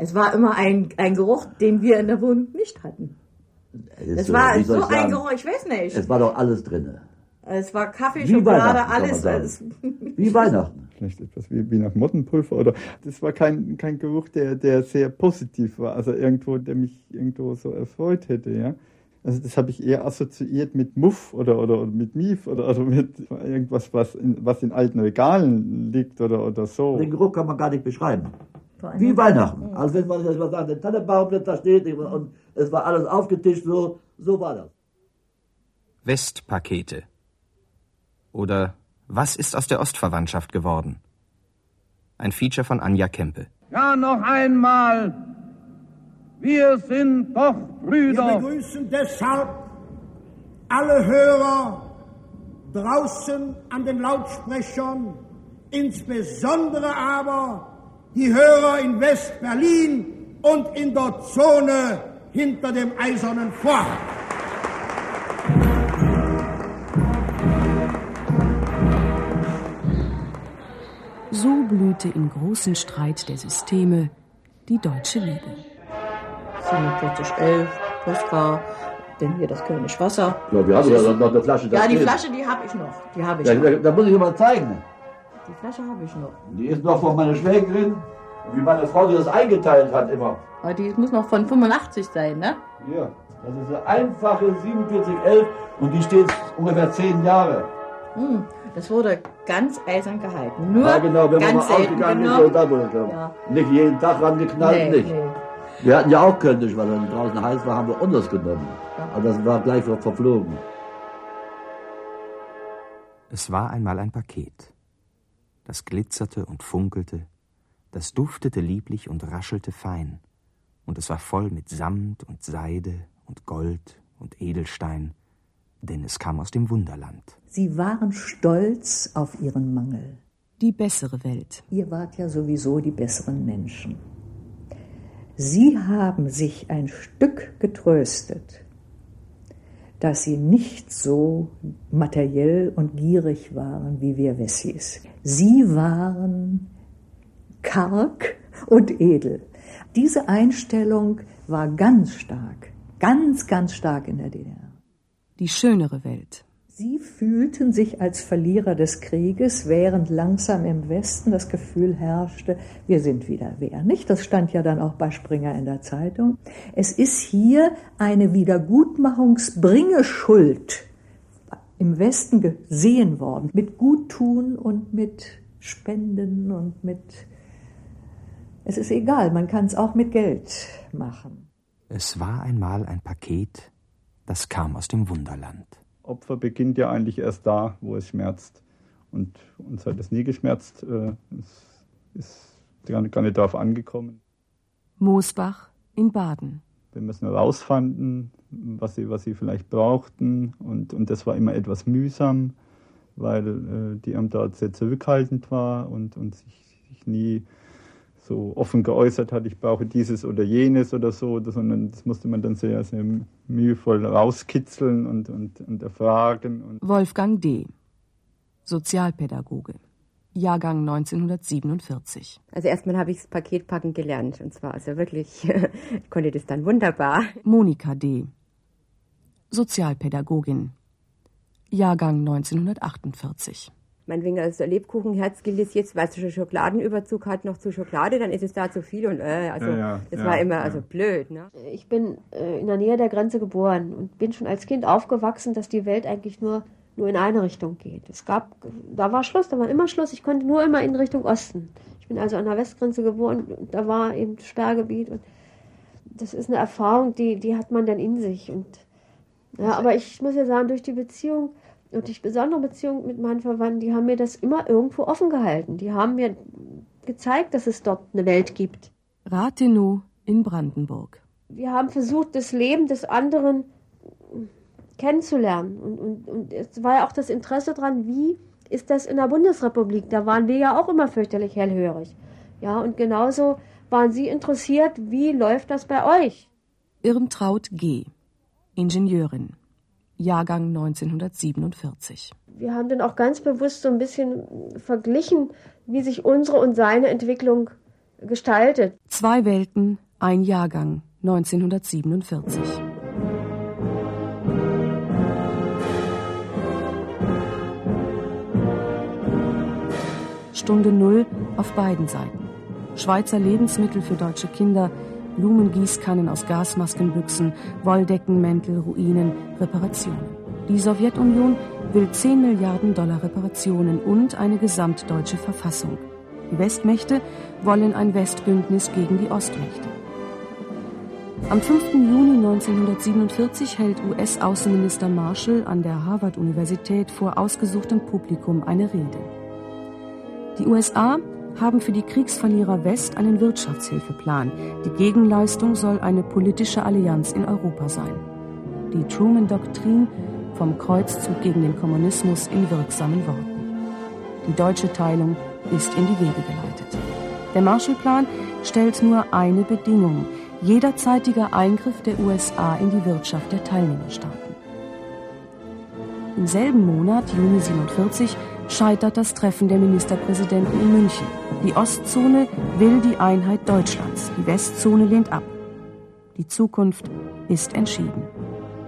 Es war immer ein, ein Geruch, den wir in der Wohnung nicht hatten. Es so, war so ein Geruch, ich weiß nicht. Es war doch alles drin. Es war Kaffee, wie Schokolade, alles. alles. Wie Weihnachten. Vielleicht etwas wie, wie nach Mottenpulver oder das war kein, kein Geruch, der, der sehr positiv war, also irgendwo, der mich irgendwo so erfreut hätte, ja. Also das habe ich eher assoziiert mit Muff oder, oder, oder mit Mief oder, oder mit irgendwas, was in, was in alten Regalen liegt oder, oder so. Den Geruch kann man gar nicht beschreiben. Wie Weihnachten. Also wenn man jetzt mal sagt, der Tannenbaum da steht und es war alles aufgetischt, so, so war das. Westpakete. Oder Was ist aus der Ostverwandtschaft geworden? Ein Feature von Anja Kempe. Ja, noch einmal. Wir sind doch Brüder. Wir begrüßen deshalb alle Hörer draußen an den Lautsprechern, insbesondere aber die Hörer in West-Berlin und in der Zone hinter dem eisernen Vorhang. So blühte im großen Streit der Systeme die deutsche Liebe. 4711, Postra, denn hier das König Wasser. Ja, wir haben ja noch eine Flasche. Ja, die Flasche, die habe ich noch. Die habe ich ja, noch. Da, da muss ich mal zeigen. Die Flasche habe ich noch. Die ist noch von meiner Schwägerin, wie meine Frau die das eingeteilt hat immer. Aber die muss noch von 85 sein, ne? Ja, das ist eine einfache 4711 und die steht ungefähr 10 Jahre. Hm, das wurde ganz eisern gehalten. Nur ja, genau, wenn ganz man mal ausgegangen ist, so da ja. Nicht jeden Tag rangeknallt, Nee, nicht. nee. Wir hatten ja auch Kölnisch, weil dann draußen heiß war, haben wir unseres genommen. Ja. Aber das war gleich ver- verflogen. Es war einmal ein Paket. Das glitzerte und funkelte, das duftete lieblich und raschelte fein, und es war voll mit Samt und Seide und Gold und Edelstein, denn es kam aus dem Wunderland. Sie waren stolz auf ihren Mangel. Die bessere Welt. Ihr wart ja sowieso die besseren Menschen. Sie haben sich ein Stück getröstet, dass sie nicht so materiell und gierig waren wie wir Wessis. Sie waren karg und edel. Diese Einstellung war ganz stark, ganz, ganz stark in der DDR. Die schönere Welt. Sie fühlten sich als Verlierer des Krieges, während langsam im Westen das Gefühl herrschte, wir sind wieder wer. Nicht? Das stand ja dann auch bei Springer in der Zeitung. Es ist hier eine Wiedergutmachungsbringeschuld im Westen gesehen worden, mit Guttun und mit Spenden und mit. Es ist egal, man kann es auch mit Geld machen. Es war einmal ein Paket, das kam aus dem Wunderland. Opfer beginnt ja eigentlich erst da, wo es schmerzt. Und uns hat es nie geschmerzt. äh, Es ist gar nicht darauf angekommen. Moosbach in Baden. Wir müssen herausfinden, was sie, was sie vielleicht brauchten. Und, und das war immer etwas mühsam, weil äh, die Ämter sehr zurückhaltend war und, und sich, sich nie so offen geäußert hat, ich brauche dieses oder jenes oder so, sondern das musste man dann sehr, sehr mühevoll rauskitzeln und, und, und erfragen. Und Wolfgang D. Sozialpädagoge. Jahrgang 1947. Also erstmal habe ich das Paketpacken gelernt und zwar also wirklich, ich konnte das dann wunderbar. Monika D. Sozialpädagogin. Jahrgang 1948. Meinetwegen als der Lebkuchenherz gilt es jetzt, weil es schon Schokoladenüberzug hat, noch zu Schokolade, dann ist es da zu viel und äh, also Ja, ja, das ja, war immer ja. also blöd. Ne? Ich bin äh, in der Nähe der Grenze geboren und bin schon als Kind aufgewachsen, dass die Welt eigentlich nur, nur in eine Richtung geht. Es gab, da war Schluss, da war immer Schluss. Ich konnte nur immer in Richtung Osten. Ich bin also an der Westgrenze geboren und da war eben Sperrgebiet und das ist eine Erfahrung, die, die hat man dann in sich. Und, ja, aber ich muss ja sagen, durch die Beziehung und die besondere Beziehung mit meinen Verwandten, die haben mir das immer irgendwo offen gehalten. Die haben mir gezeigt, dass es dort eine Welt gibt. Rathenow in Brandenburg. Wir haben versucht, das Leben des anderen kennenzulernen. Und, und, und es war ja auch das Interesse daran, wie ist das in der Bundesrepublik? Da waren wir ja auch immer fürchterlich hellhörig. Ja, und genauso waren Sie interessiert, wie läuft das bei euch? Irmtraut G. Ingenieurin. Jahrgang 1947. Wir haben dann auch ganz bewusst so ein bisschen verglichen, wie sich unsere und seine Entwicklung gestaltet. Zwei Welten, ein Jahrgang, 1947. Stunde Null auf beiden Seiten. Schweizer Lebensmittel für deutsche Kinder, Blumengießkannen aus Gasmaskenbüchsen, Wolldeckenmäntel, Ruinen, Reparationen. Die Sowjetunion will 10 Milliarden Dollar Reparationen und eine gesamtdeutsche Verfassung. Die Westmächte wollen ein Westbündnis gegen die Ostmächte. Am 5. Juni 1947 hält US-Außenminister Marshall an der Harvard-Universität vor ausgesuchtem Publikum eine Rede. Die USA haben für die Kriegsverlierer West einen Wirtschaftshilfeplan. Die Gegenleistung soll eine politische Allianz in Europa sein. Die Truman-Doktrin vom Kreuzzug gegen den Kommunismus in wirksamen Worten. Die deutsche Teilung ist in die Wege geleitet. Der Marshallplan stellt nur eine Bedingung, jederzeitiger Eingriff der USA in die Wirtschaft der Teilnehmerstaaten. Im selben Monat, Juni 47, scheitert das Treffen der Ministerpräsidenten in München. Die Ostzone will die Einheit Deutschlands, die Westzone lehnt ab. Die Zukunft ist entschieden.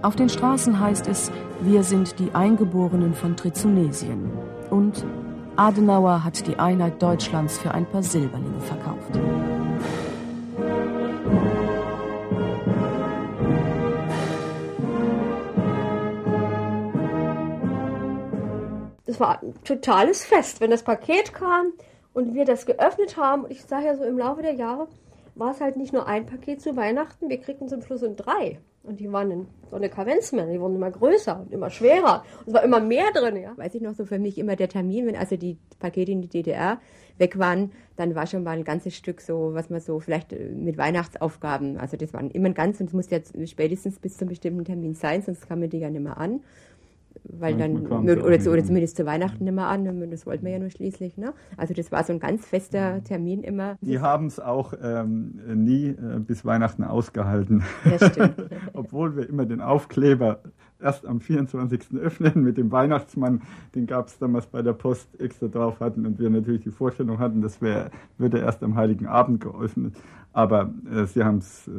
Auf den Straßen heißt es, wir sind die Eingeborenen von Trizonesien. Und Adenauer hat die Einheit Deutschlands für ein paar Silberlinge verkauft. Das war ein totales Fest, wenn das Paket kam und wir das geöffnet haben. Und ich sage ja so, im Laufe der Jahre war es halt nicht nur ein Paket zu Weihnachten, wir kriegten zum Schluss in drei. Und die waren in so eine Kavenz mehr, die wurden immer größer und immer schwerer. Und es war immer mehr drin, ja. Weiß ich noch so für mich immer der Termin, wenn also die Pakete in die DDR weg waren, dann war schon mal ein ganzes Stück so, was man so vielleicht äh, mit Weihnachtsaufgaben, also das waren immer ein ganz und es musste jetzt spätestens bis zum bestimmten Termin sein, sonst kam man die ja nicht mehr an weil dann oder, oder, zumindest zu Weihnachten nicht mehr an, das wollten wir ja nur schließlich. Ne? Also das war so ein ganz fester Termin immer. Die haben es auch ähm, nie äh, bis Weihnachten ausgehalten. Das stimmt. Obwohl wir immer den Aufkleber erst am 24. öffnen mit dem Weihnachtsmann, den gab es damals bei der Post extra drauf hatten und wir natürlich die Vorstellung hatten, das wär, würde erst am Heiligen Abend geöffnet. Aber äh, sie haben es äh,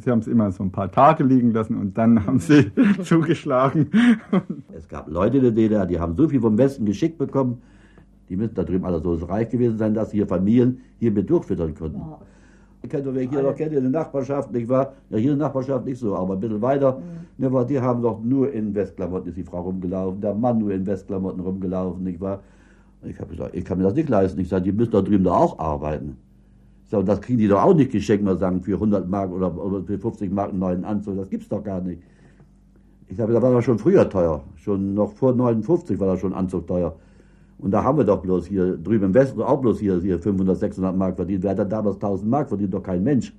sie haben's immer so ein paar Tage liegen lassen und dann haben sie zugeschlagen. es gab Leute in der DDR, die haben so viel vom Westen geschickt bekommen, die müssen da drüben alle so reich gewesen sein, dass sie ihre Familien hier mit durchfüttern konnten. Ja. Ich kenne wer hier noch kennt, in der Nachbarschaft, nicht wahr? Ja, hier der Nachbarschaft nicht so, aber ein bisschen weiter, mhm. nicht wahr? Die haben doch nur in Westklamotten ist die Frau rumgelaufen, der Mann nur in Westklamotten rumgelaufen, nicht wahr? Ich habe gesagt, ich kann mir das nicht leisten. Ich sage, die müssen da drüben da auch arbeiten. So, das kriegen die doch auch nicht geschenkt, mal sagen, für 100 Mark oder, oder für 50 Mark einen neuen Anzug. Das gibt's doch gar nicht. Ich glaube, da war das schon früher teuer. Schon noch vor 59 war das schon Anzug teuer. Und da haben wir doch bloß hier drüben im Westen auch bloß hier, hier 500, 600 Mark verdient. Wer hat denn damals 1000 Mark verdient? Doch kein Mensch.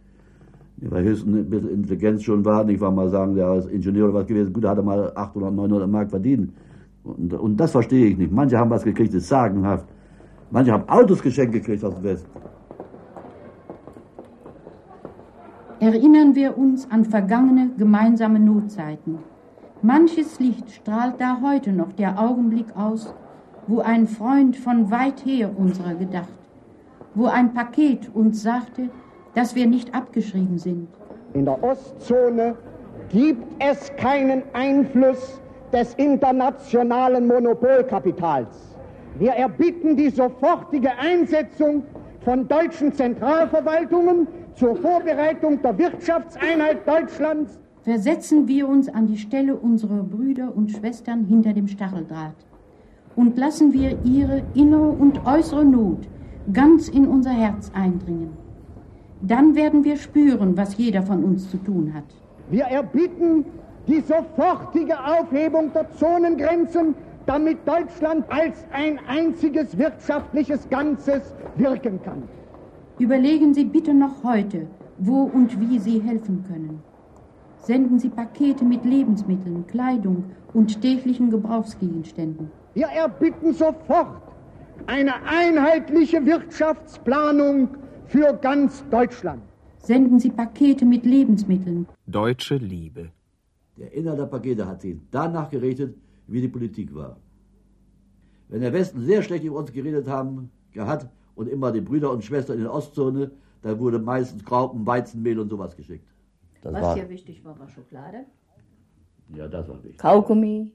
Weil bisschen Intelligenz schon war. Ich war mal sagen, der als Ingenieur oder was gewesen, gut, da hat er mal 800, 900 Mark verdient. Und, und das verstehe ich nicht. Manche haben was gekriegt, das ist sagenhaft. Manche haben Autos geschenkt gekriegt aus dem Westen. erinnern wir uns an vergangene gemeinsame Notzeiten. Manches Licht strahlt da heute noch der Augenblick aus, wo ein Freund von weit her unserer gedacht, wo ein Paket uns sagte, dass wir nicht abgeschrieben sind. In der Ostzone gibt es keinen Einfluss des internationalen Monopolkapitals. Wir erbitten die sofortige Einsetzung von deutschen Zentralverwaltungen zur Vorbereitung der Wirtschaftseinheit Deutschlands versetzen wir uns an die Stelle unserer Brüder und Schwestern hinter dem Stacheldraht und lassen wir ihre innere und äußere Not ganz in unser Herz eindringen. Dann werden wir spüren, was jeder von uns zu tun hat. Wir erbitten die sofortige Aufhebung der Zonengrenzen, damit Deutschland als ein einziges wirtschaftliches Ganzes wirken kann. Überlegen Sie bitte noch heute, wo und wie Sie helfen können. Senden Sie Pakete mit Lebensmitteln, Kleidung und täglichen Gebrauchsgegenständen. Wir erbitten sofort eine einheitliche Wirtschaftsplanung für ganz Deutschland. Senden Sie Pakete mit Lebensmitteln. Deutsche Liebe. Der Inhalt der Pakete hat sich danach gerichtet, wie die Politik war. Wenn der Westen sehr schlecht über uns geredet haben, hat, und immer die Brüder und Schwestern in der Ostzone, da wurde meistens Graupen, Weizenmehl und sowas geschickt. Das Was war, hier wichtig war, war Schokolade. Ja, das war wichtig. Kaugummi.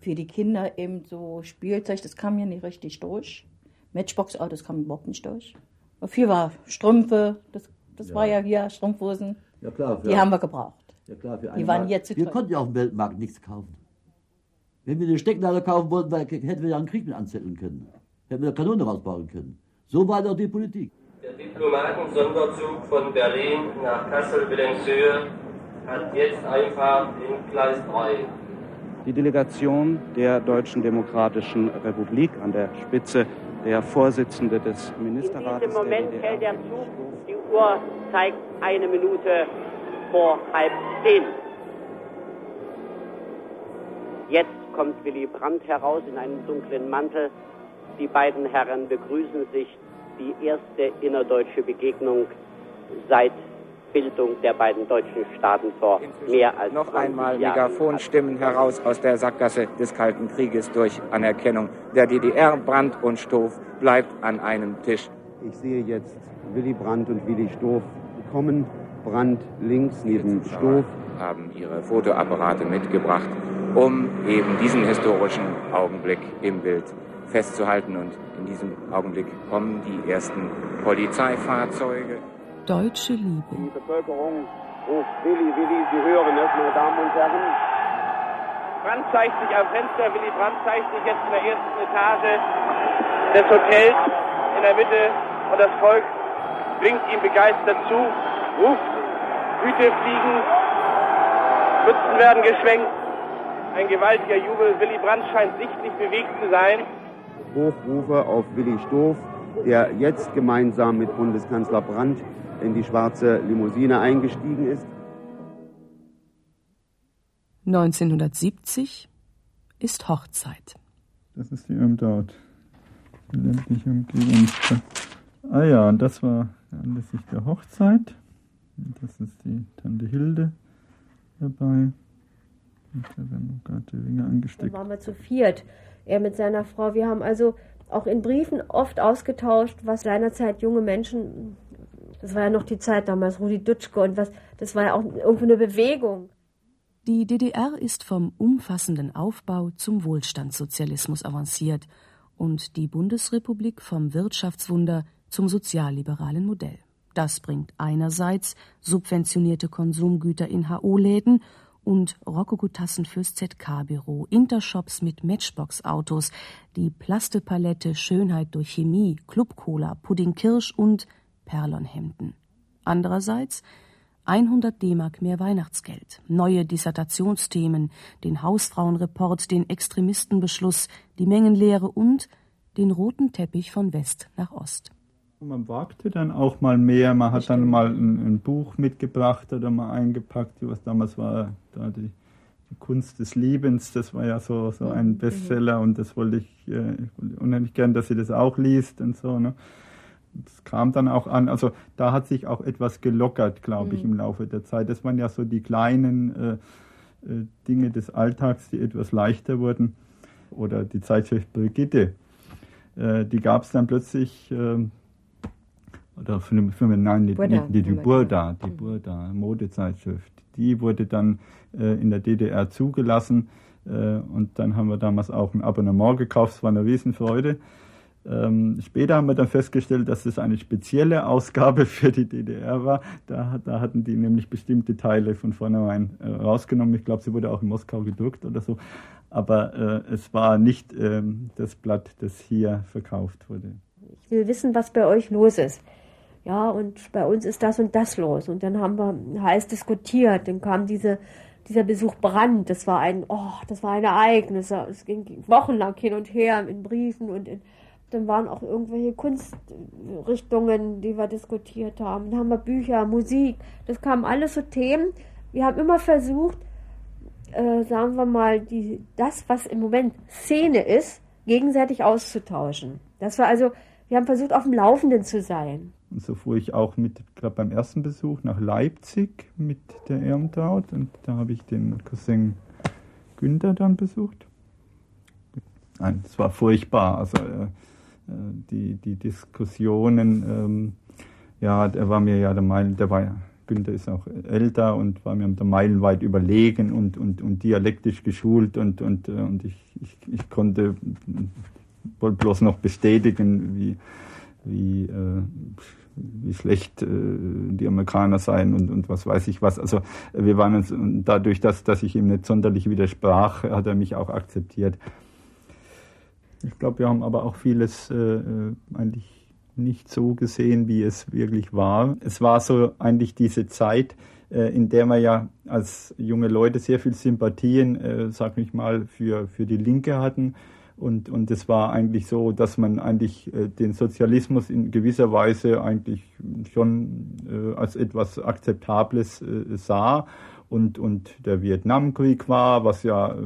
Für die Kinder eben so Spielzeug, das kam hier nicht richtig durch. Matchbox, oh, das kam überhaupt nicht durch. Und viel war Strümpfe, das, das ja. war ja hier, Strumpfhosen. Ja, klar. Die haben wir gebraucht. Ja, klar, für die waren jetzt Wir konnten ja auf dem Weltmarkt nichts kaufen. Wenn wir eine Stecknadel kaufen wollten, hätten wir ja einen Krieg mit anzetteln können. Hätten wir eine Kanone rausbauen können. So war doch die Politik. Der Diplomatensonderzug von Berlin nach Kassel-Wilhelmshöhe hat jetzt Einfahrt in Gleis 3. Die Delegation der Deutschen Demokratischen Republik an der Spitze der Vorsitzende des Ministerrates. In diesem Moment fällt der Zug. Die Uhr zeigt eine Minute vor halb zehn. Jetzt kommt Willy Brandt heraus in einem dunklen Mantel. Die beiden Herren begrüßen sich. Die erste innerdeutsche Begegnung seit Bildung der beiden deutschen Staaten vor mehr als noch einmal Megafonstimmen heraus aus der Sackgasse des Kalten Krieges durch Anerkennung der DDR. Brandt und Stoff bleibt an einem Tisch. Ich sehe jetzt Willy Brandt und Willy Stoff kommen. Brandt links neben Stoff haben ihre Fotoapparate mitgebracht, um eben diesen historischen Augenblick im Bild festzuhalten. Und in diesem Augenblick kommen die ersten Polizeifahrzeuge. Deutsche Liebe. Die Bevölkerung ruft Willi, Willi, Sie hören es, meine Damen und Herren. Brandt zeigt sich am Fenster, Willy Brandt zeigt sich jetzt in der ersten Etage des Hotels in der Mitte und das Volk blinkt ihm begeistert zu, ruft, Hüte fliegen, Mützen werden geschwenkt. Ein gewaltiger Jubel. Willy Brandt scheint sichtlich bewegt zu sein. Hochrufe auf Willi Stoff, der jetzt gemeinsam mit Bundeskanzler Brandt in die schwarze Limousine eingestiegen ist. 1970 ist Hochzeit. Das ist die Irmdort, die ländliche Umgebung. Ah ja, und das war anlässlich der Hochzeit. Das ist die Tante Hilde dabei. Und da werden gerade die Ringe angesteckt. Da waren wir zu viert, er mit seiner Frau. Wir haben also auch in Briefen oft ausgetauscht, was seinerzeit junge Menschen das war ja noch die Zeit damals, Rudi Dutschke und was, das war ja auch irgendwo eine Bewegung. Die DDR ist vom umfassenden Aufbau zum Wohlstandssozialismus avanciert und die Bundesrepublik vom Wirtschaftswunder zum sozialliberalen Modell. Das bringt einerseits subventionierte Konsumgüter in HO-Läden und Rokokotassen fürs ZK-Büro, Intershops mit Matchbox-Autos, die Plastepalette Schönheit durch Chemie, Club-Cola, Pudding Kirsch und Perlonhemden. Andererseits 100 D-Mark mehr Weihnachtsgeld, neue Dissertationsthemen, den Hausfrauenreport, den Extremistenbeschluss, die Mengenlehre und den roten Teppich von West nach Ost. Man wagte dann auch mal mehr. Man hat dann mal ein, ein, Buch mitgebracht oder mal eingepackt, was damals war, da die, die Kunst des Lebens. Das war ja so, so ein. Bestseller und das wollte ich, äh, ich wollte unheimlich gern, dass sie das auch liest und so. Ne? Das kam dann auch an. Also da hat sich auch etwas gelockert, glaube ich, mhm. im Laufe der Zeit. Das waren ja so die kleinen äh, äh, Dinge des Alltags, die etwas leichter wurden. Oder die Zeitschrift Brigitte, äh, die gab es dann plötzlich, äh, oder für Firma, nein, die, Burda, die, die, die Burda, die. Burda, Modezeitschrift, die wurde dann äh, in der DDR zugelassen. Äh, und dann haben wir damals auch ein Abonnement gekauft, es war eine Riesenfreude. Ähm, später haben wir dann festgestellt, dass es eine spezielle Ausgabe für die DDR war. Da, da hatten die nämlich bestimmte Teile von vornherein äh, rausgenommen. Ich glaube, sie wurde auch in Moskau gedruckt oder so. Aber äh, es war nicht äh, das Blatt, das hier verkauft wurde. Ich will wissen, was bei euch los ist. Ja, und bei uns ist das und das los. Und dann haben wir heiß diskutiert. Dann kam diese, dieser Besuch Brand. Das war ein, oh, das war ein Ereignis. Es ging wochenlang hin und her in Briefen und in dann waren auch irgendwelche Kunstrichtungen, die wir diskutiert haben. Dann haben wir Bücher, Musik. Das kamen alles so Themen. Wir haben immer versucht, äh, sagen wir mal, die, das, was im Moment Szene ist, gegenseitig auszutauschen. Das war also, wir haben versucht, auf dem Laufenden zu sein. Und so fuhr ich auch mit, gerade beim ersten Besuch nach Leipzig mit der Ermtraut und da habe ich den Cousin Günther dann besucht. Nein, es war furchtbar. Also äh, die, die Diskussionen, ähm, ja, der war mir ja der Meilen, der war ja, Günther ist auch älter und war mir der meilenweit überlegen und, und, und dialektisch geschult und, und, äh, und ich, ich, ich konnte wollte bloß noch bestätigen, wie, wie, äh, wie schlecht äh, die Amerikaner seien und, und was weiß ich was. Also wir waren uns, dadurch, dass, dass ich ihm nicht sonderlich widersprach, hat er mich auch akzeptiert. Ich glaube, wir haben aber auch vieles äh, eigentlich nicht so gesehen, wie es wirklich war. Es war so eigentlich diese Zeit, äh, in der wir ja als junge Leute sehr viel Sympathien, äh, sag ich mal, für, für die Linke hatten. Und, und es war eigentlich so, dass man eigentlich äh, den Sozialismus in gewisser Weise eigentlich schon äh, als etwas Akzeptables äh, sah. Und, und der Vietnamkrieg war, was ja äh,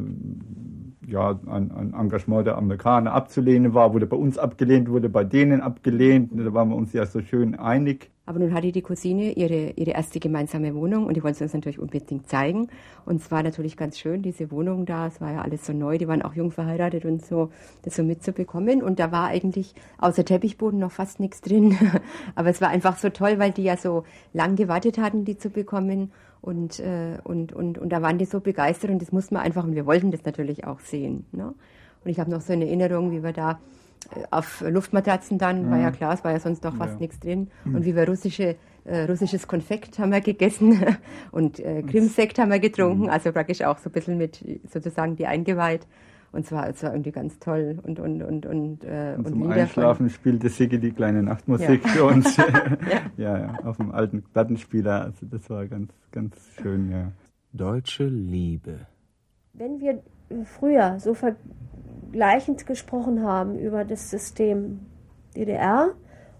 ja, ein, ein Engagement der Amerikaner abzulehnen war, wurde bei uns abgelehnt, wurde bei denen abgelehnt. Da waren wir uns ja so schön einig. Aber nun hatte die Cousine ihre, ihre erste gemeinsame Wohnung und die wollte sie uns natürlich unbedingt zeigen. Und es war natürlich ganz schön, diese Wohnung da. Es war ja alles so neu. Die waren auch jung verheiratet und so, das so mitzubekommen. Und da war eigentlich außer Teppichboden noch fast nichts drin. Aber es war einfach so toll, weil die ja so lang gewartet hatten, die zu bekommen. Und, äh, und, und, und da waren die so begeistert und das mussten wir einfach, und wir wollten das natürlich auch sehen. Ne? Und ich habe noch so eine Erinnerung, wie wir da äh, auf Luftmatratzen dann, mhm. war ja mhm. klar, es war ja sonst noch fast ja. nichts drin. Mhm. Und wie wir russische, äh, russisches Konfekt haben wir gegessen und äh, Krimsekt haben wir getrunken, mhm. also praktisch auch so ein bisschen mit sozusagen die eingeweiht. Und zwar, es war irgendwie ganz toll und und und und, äh, und, und zum Lieder Einschlafen von, spielte Siggi die kleine Nachtmusik ja. für uns. ja. ja, ja, auf dem alten Plattenspieler. Also das war ganz ganz schön, ja. Deutsche Liebe. Wenn wir früher so vergleichend gesprochen haben über das System DDR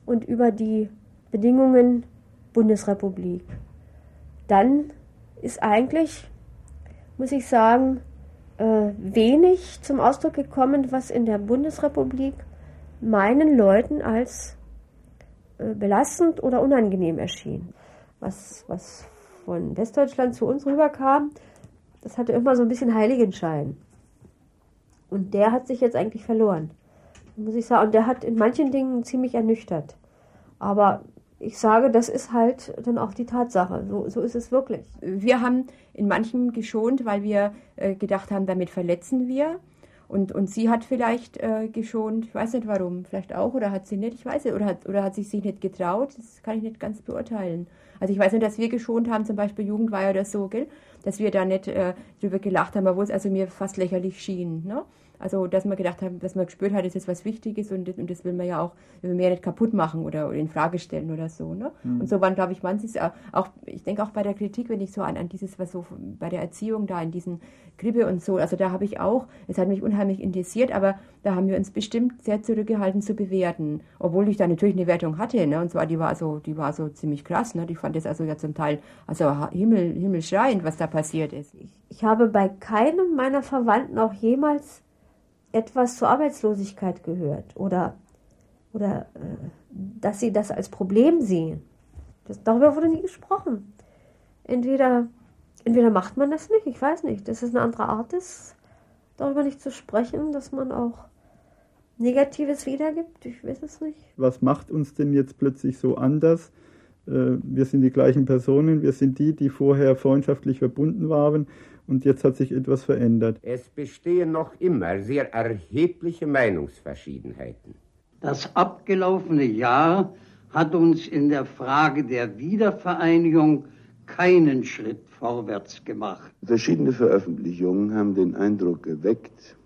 und über die Bedingungen Bundesrepublik, dann ist eigentlich, muss ich sagen, äh, wenig zum Ausdruck gekommen, was in der Bundesrepublik meinen Leuten als äh, belastend oder unangenehm erschien. Was, was von Westdeutschland zu uns rüberkam, das hatte immer so ein bisschen Heiligenschein. Und der hat sich jetzt eigentlich verloren, muss ich sagen. Und der hat in manchen Dingen ziemlich ernüchtert. Aber ich sage, das ist halt dann auch die Tatsache. So, so ist es wirklich. Wir haben in manchen geschont, weil wir äh, gedacht haben, damit verletzen wir. Und, und sie hat vielleicht äh, geschont, ich weiß nicht warum, vielleicht auch, oder hat sie nicht, ich weiß nicht, oder hat, oder hat sie sich nicht getraut, das kann ich nicht ganz beurteilen. Also ich weiß nicht, dass wir geschont haben, zum Beispiel Jugendweihe oder so, gell? dass wir da nicht äh, drüber gelacht haben, obwohl es also mir fast lächerlich schien. Ne? Also, dass man gedacht haben, dass man gespürt hat, das ist was Wichtiges und, und das will man ja auch, will man ja nicht kaputt machen oder, oder in Frage stellen oder so. Ne? Mhm. Und so waren, glaube ich, manches auch, ich denke auch bei der Kritik, wenn ich so an, an dieses, was so bei der Erziehung da in diesen Krippe und so, also da habe ich auch, es hat mich unheimlich interessiert, aber da haben wir uns bestimmt sehr zurückgehalten zu bewerten. Obwohl ich da natürlich eine Wertung hatte, ne? Und zwar, die war so, die war so ziemlich krass, ne? Ich fand das also ja zum Teil, also Himmel, himmelschreiend, was da passiert ist. Ich, ich habe bei keinem meiner Verwandten auch jemals etwas zur Arbeitslosigkeit gehört oder, oder äh, dass sie das als Problem sehen. Das, darüber wurde nie gesprochen. Entweder, entweder macht man das nicht, ich weiß nicht, das ist eine andere Art ist, darüber nicht zu sprechen, dass man auch Negatives wiedergibt, ich weiß es nicht. Was macht uns denn jetzt plötzlich so anders? Äh, wir sind die gleichen Personen, wir sind die, die vorher freundschaftlich verbunden waren und jetzt hat sich etwas verändert. Es bestehen noch immer sehr erhebliche Meinungsverschiedenheiten. Das abgelaufene Jahr hat uns in der Frage der Wiedervereinigung keinen Schritt vorwärts gemacht. Verschiedene Veröffentlichungen haben den Eindruck geweckt,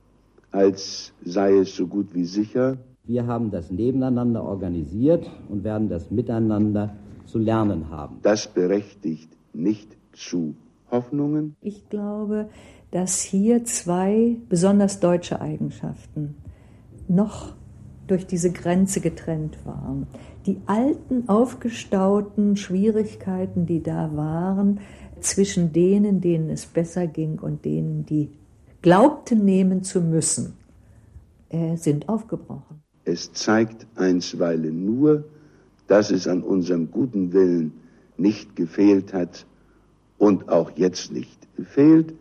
als sei es so gut wie sicher. Wir haben das nebeneinander organisiert und werden das miteinander zu lernen haben. Das berechtigt nicht zu Hoffnungen? Ich glaube, dass hier zwei besonders deutsche Eigenschaften noch durch diese Grenze getrennt waren. Die alten, aufgestauten Schwierigkeiten, die da waren, zwischen denen, denen es besser ging und denen, die glaubten nehmen zu müssen, äh, sind aufgebrochen. Es zeigt einstweilen nur, dass es an unserem guten Willen nicht gefehlt hat, und auch jetzt nicht fehlt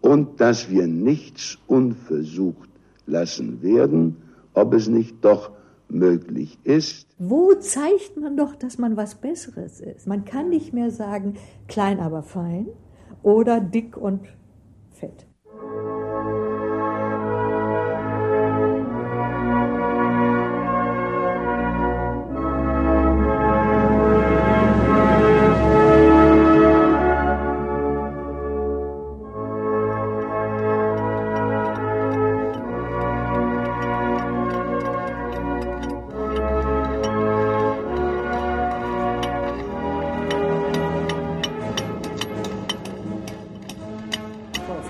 und dass wir nichts unversucht lassen werden, ob es nicht doch möglich ist. Wo zeigt man doch, dass man was Besseres ist? Man kann nicht mehr sagen, klein aber fein oder dick und fett.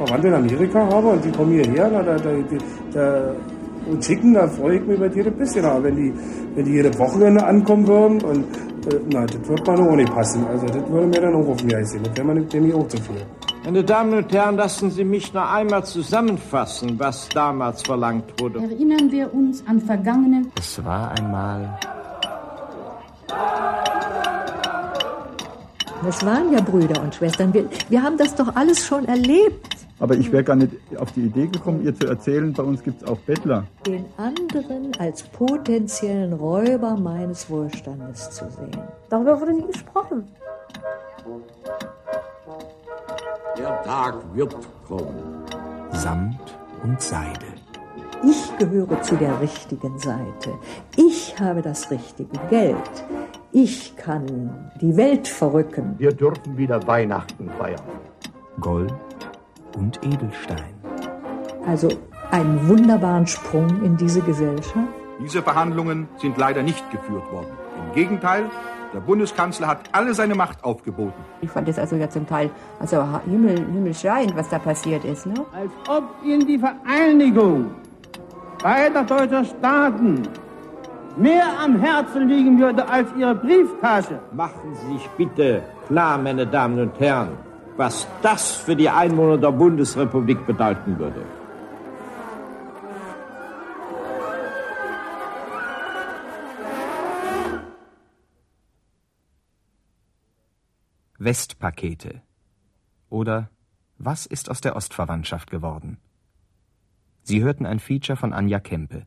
Verwandte in Amerika habe und die kommen hierher na, da, da, da, und schicken, da freue ich mich über jede bisschen. Aber wenn die, wenn die jede Wochenende ankommen würden, und, äh, na, das wird man auch nicht passen. Also das würde mir dann auch auf mir sehen. Das wäre mir nämlich auch zu viel. Meine Damen und Herren, lassen Sie mich noch einmal zusammenfassen, was damals verlangt wurde. Erinnern wir uns an vergangene. Es war einmal. Das waren ja Brüder und Schwestern. Wir, wir haben das doch alles schon erlebt. Aber ich wäre gar nicht auf die Idee gekommen, ihr zu erzählen, bei uns gibt es auch Bettler. Den anderen als potenziellen Räuber meines Wohlstandes zu sehen. Darüber wurde nie gesprochen. Der Tag wird kommen. Samt und Seide. Ich gehöre zu der richtigen Seite. Ich habe das richtige Geld. Ich kann die Welt verrücken. Wir dürfen wieder Weihnachten feiern. Gold und Edelstein. Also einen wunderbaren Sprung in diese Gesellschaft. Diese Verhandlungen sind leider nicht geführt worden. Im Gegenteil, der Bundeskanzler hat alle seine Macht aufgeboten. Ich fand das also ja zum Teil also himmel, himmelschreiend, was da passiert ist. Ne? Als ob Ihnen die Vereinigung beider deutscher Staaten mehr am Herzen liegen würde als Ihre Brieftasche. Machen Sie sich bitte klar, meine Damen und Herren, was das für die Einwohner der Bundesrepublik bedeuten würde. Westpakete. Oder Was ist aus der Ostverwandtschaft geworden? Sie hörten ein Feature von Anja Kempe.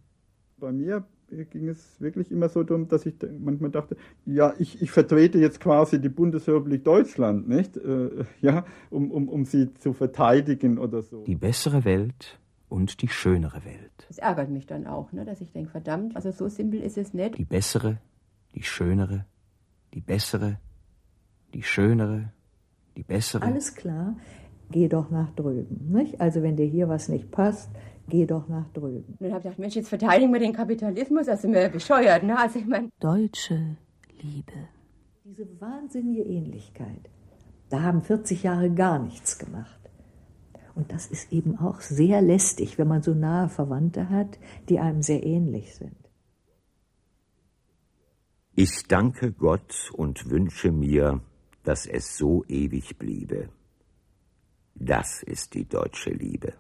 Bei mir ging es wirklich immer so dumm, dass ich manchmal dachte, ja, ich, ich vertrete jetzt quasi die Bundesrepublik Deutschland, nicht? Äh, ja, um, um, um sie zu verteidigen oder so. Die bessere Welt und die schönere Welt. Das ärgert mich dann auch, ne, dass ich denke, verdammt, also so simpel ist es nicht. Die bessere, die schönere, die bessere, die schönere, die bessere. Alles klar, geh doch nach drüben. Nicht? Also wenn dir hier was nicht passt, geh doch nach drüben. Und dann habe ich gedacht, Mensch, jetzt verteidigen wir den Kapitalismus, also mir bescheuert, ne? Also ich meine. Deutsche Liebe. Diese wahnsinnige Ähnlichkeit, da haben 40 Jahre gar nichts gemacht. Und das ist eben auch sehr lästig, wenn man so nahe Verwandte hat, die einem sehr ähnlich sind. Ich danke Gott und wünsche mir, dass es so ewig bliebe. Das ist die deutsche Liebe.